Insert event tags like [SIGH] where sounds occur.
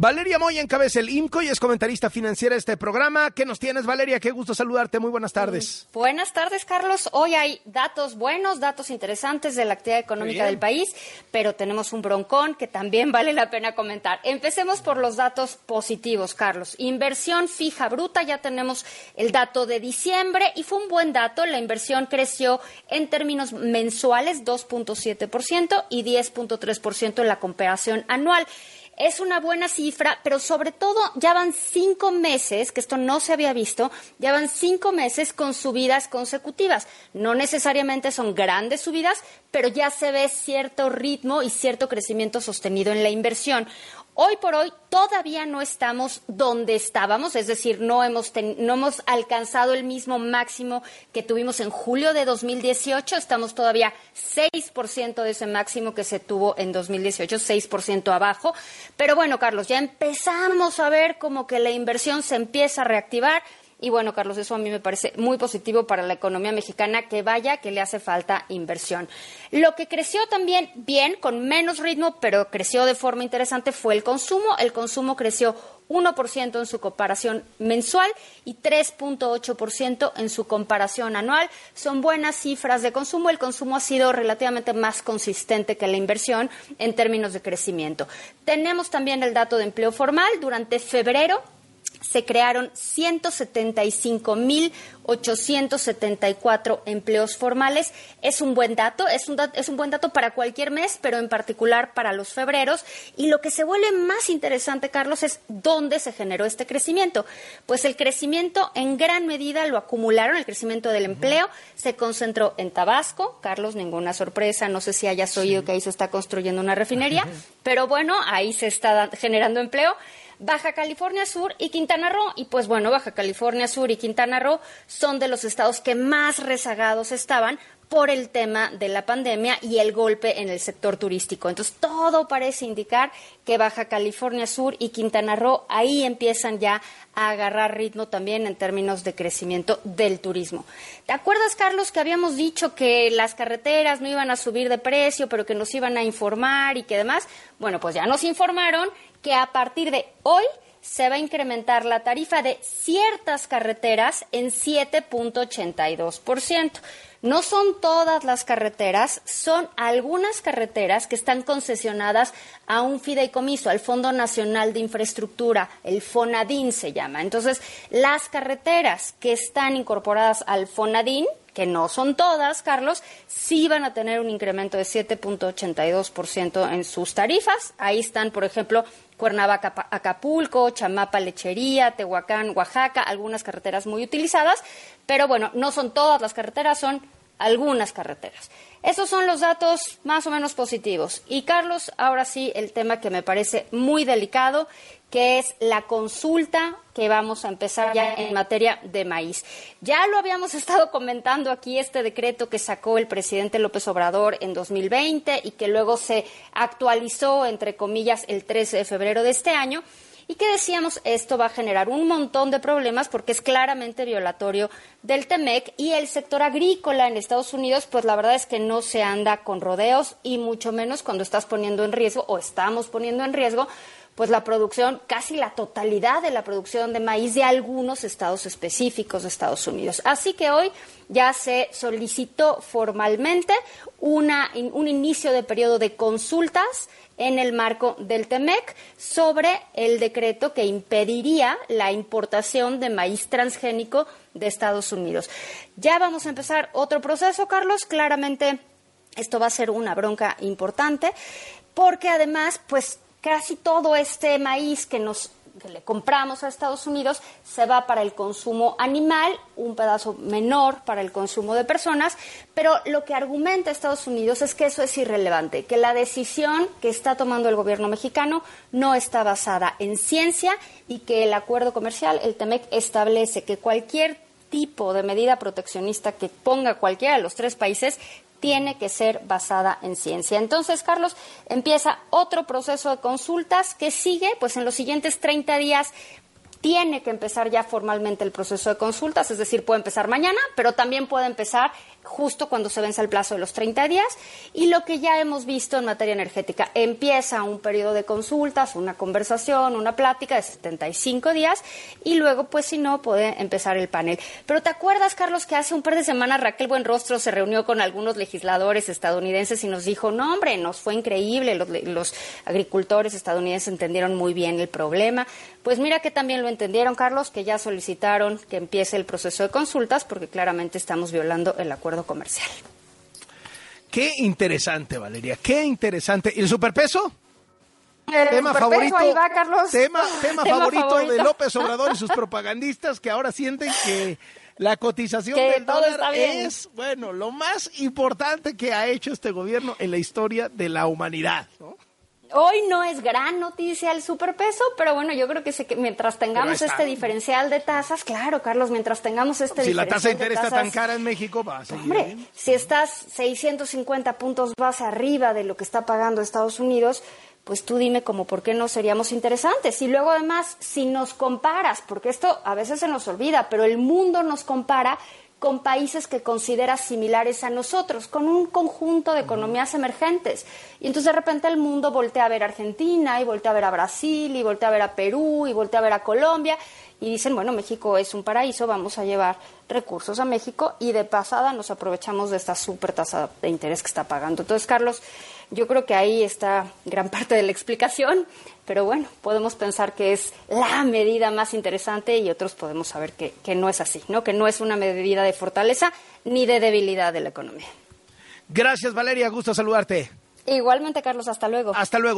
Valeria Moya encabeza el IMCO y es comentarista financiera de este programa. ¿Qué nos tienes, Valeria? Qué gusto saludarte. Muy buenas tardes. Buenas tardes, Carlos. Hoy hay datos buenos, datos interesantes de la actividad económica del país, pero tenemos un broncón que también [LAUGHS] vale la pena comentar. Empecemos por los datos positivos, Carlos. Inversión fija bruta, ya tenemos el dato de diciembre y fue un buen dato. La inversión creció en términos mensuales 2.7% y 10.3% en la comparación anual es una buena cifra, pero sobre todo ya van cinco meses, que esto no se había visto, ya van cinco meses con subidas consecutivas. No necesariamente son grandes subidas, pero ya se ve cierto ritmo y cierto crecimiento sostenido en la inversión. Hoy por hoy todavía no estamos donde estábamos, es decir, no hemos, no hemos alcanzado el mismo máximo que tuvimos en julio de 2018, estamos todavía 6% de ese máximo que se tuvo en 2018, 6% abajo. Pero bueno, Carlos, ya empezamos a ver como que la inversión se empieza a reactivar. Y bueno, Carlos, eso a mí me parece muy positivo para la economía mexicana, que vaya, que le hace falta inversión. Lo que creció también bien, con menos ritmo, pero creció de forma interesante, fue el consumo. El consumo creció 1% en su comparación mensual y 3.8% en su comparación anual. Son buenas cifras de consumo. El consumo ha sido relativamente más consistente que la inversión en términos de crecimiento. Tenemos también el dato de empleo formal. Durante febrero se crearon 175.874 empleos formales. Es un buen dato, es un, es un buen dato para cualquier mes, pero en particular para los febreros. Y lo que se vuelve más interesante, Carlos, es dónde se generó este crecimiento. Pues el crecimiento en gran medida lo acumularon, el crecimiento del empleo se concentró en Tabasco. Carlos, ninguna sorpresa, no sé si hayas oído que ahí se está construyendo una refinería, [LAUGHS] pero bueno, ahí se está generando empleo. Baja California Sur y Quintana Roo. Y pues bueno, Baja California Sur y Quintana Roo son de los estados que más rezagados estaban por el tema de la pandemia y el golpe en el sector turístico. Entonces, todo parece indicar que Baja California Sur y Quintana Roo ahí empiezan ya a agarrar ritmo también en términos de crecimiento del turismo. ¿Te acuerdas, Carlos, que habíamos dicho que las carreteras no iban a subir de precio, pero que nos iban a informar y que demás? Bueno, pues ya nos informaron que a partir de hoy se va a incrementar la tarifa de ciertas carreteras en 7.82%. No son todas las carreteras, son algunas carreteras que están concesionadas a un fideicomiso, al Fondo Nacional de Infraestructura, el FONADIN se llama. Entonces, las carreteras que están incorporadas al FONADIN, que no son todas, Carlos, sí van a tener un incremento de 7.82% en sus tarifas. Ahí están, por ejemplo, Cuernavaca, Acapulco, Chamapa, Lechería, Tehuacán, Oaxaca, algunas carreteras muy utilizadas, pero bueno, no son todas las carreteras, son algunas carreteras. Esos son los datos más o menos positivos. Y Carlos, ahora sí, el tema que me parece muy delicado que es la consulta que vamos a empezar ya en materia de maíz. Ya lo habíamos [LAUGHS] estado comentando aquí, este decreto que sacó el presidente López Obrador en 2020 y que luego se actualizó, entre comillas, el 13 de febrero de este año. Y que decíamos, esto va a generar un montón de problemas porque es claramente violatorio del TEMEC y el sector agrícola en Estados Unidos, pues la verdad es que no se anda con rodeos y mucho menos cuando estás poniendo en riesgo o estamos poniendo en riesgo pues la producción, casi la totalidad de la producción de maíz de algunos estados específicos de Estados Unidos. Así que hoy ya se solicitó formalmente una, un inicio de periodo de consultas en el marco del TEMEC sobre el decreto que impediría la importación de maíz transgénico de Estados Unidos. Ya vamos a empezar otro proceso, Carlos. Claramente esto va a ser una bronca importante porque además, pues casi todo este maíz que nos le compramos a Estados Unidos se va para el consumo animal, un pedazo menor para el consumo de personas, pero lo que argumenta Estados Unidos es que eso es irrelevante, que la decisión que está tomando el gobierno mexicano no está basada en ciencia y que el acuerdo comercial, el TEMEC, establece que cualquier tipo de medida proteccionista que ponga cualquiera de los tres países tiene que ser basada en ciencia. Entonces, Carlos, empieza otro proceso de consultas que sigue, pues en los siguientes 30 días tiene que empezar ya formalmente el proceso de consultas, es decir, puede empezar mañana, pero también puede empezar justo cuando se vence el plazo de los 30 días. Y lo que ya hemos visto en materia energética, empieza un periodo de consultas, una conversación, una plática de 75 días y luego, pues si no, puede empezar el panel. Pero ¿te acuerdas, Carlos, que hace un par de semanas Raquel Buenrostro se reunió con algunos legisladores estadounidenses y nos dijo, no, hombre, nos fue increíble, los, los agricultores estadounidenses entendieron muy bien el problema. Pues mira que también lo entendieron, Carlos, que ya solicitaron que empiece el proceso de consultas porque claramente estamos violando el acuerdo comercial. Qué interesante, Valeria, qué interesante. ¿Y el superpeso? El tema favorito, ahí va, Carlos. Tema, [LAUGHS] tema, favorito, de López Obrador y sus propagandistas que ahora sienten que la cotización del dólar es, bueno, lo más importante que ha hecho este gobierno en la historia de la humanidad, ¿no? Hoy no es gran noticia el superpeso, pero bueno, yo creo que, mientras tengamos este diferencial de tasas, claro, Carlos, mientras tengamos este si diferencial la tasa de interés está tan cara en México, va a seguir Hombre, si estás 650 puntos base arriba de lo que está pagando Estados Unidos, pues tú dime como por qué no seríamos interesantes. Y luego además, si nos comparas, porque esto a veces se nos olvida, pero el mundo nos compara con países que considera similares a nosotros, con un conjunto de economías emergentes. Y entonces de repente el mundo voltea a ver a Argentina y voltea a ver a Brasil y voltea a ver a Perú y voltea a ver a Colombia y dicen, bueno, México es un paraíso, vamos a llevar recursos a México y de pasada nos aprovechamos de esta súper tasa de interés que está pagando. Entonces, Carlos, yo creo que ahí está gran [LAUGHS] parte de la explicación, pero bueno, podemos pensar que es la medida más interesante y otros podemos saber que, que no es así, ¿no? que no es una medida de fortaleza ni de debilidad de la economía. Gracias, Valeria, gusto saludarte. Igualmente, Carlos, hasta luego. Hasta luego.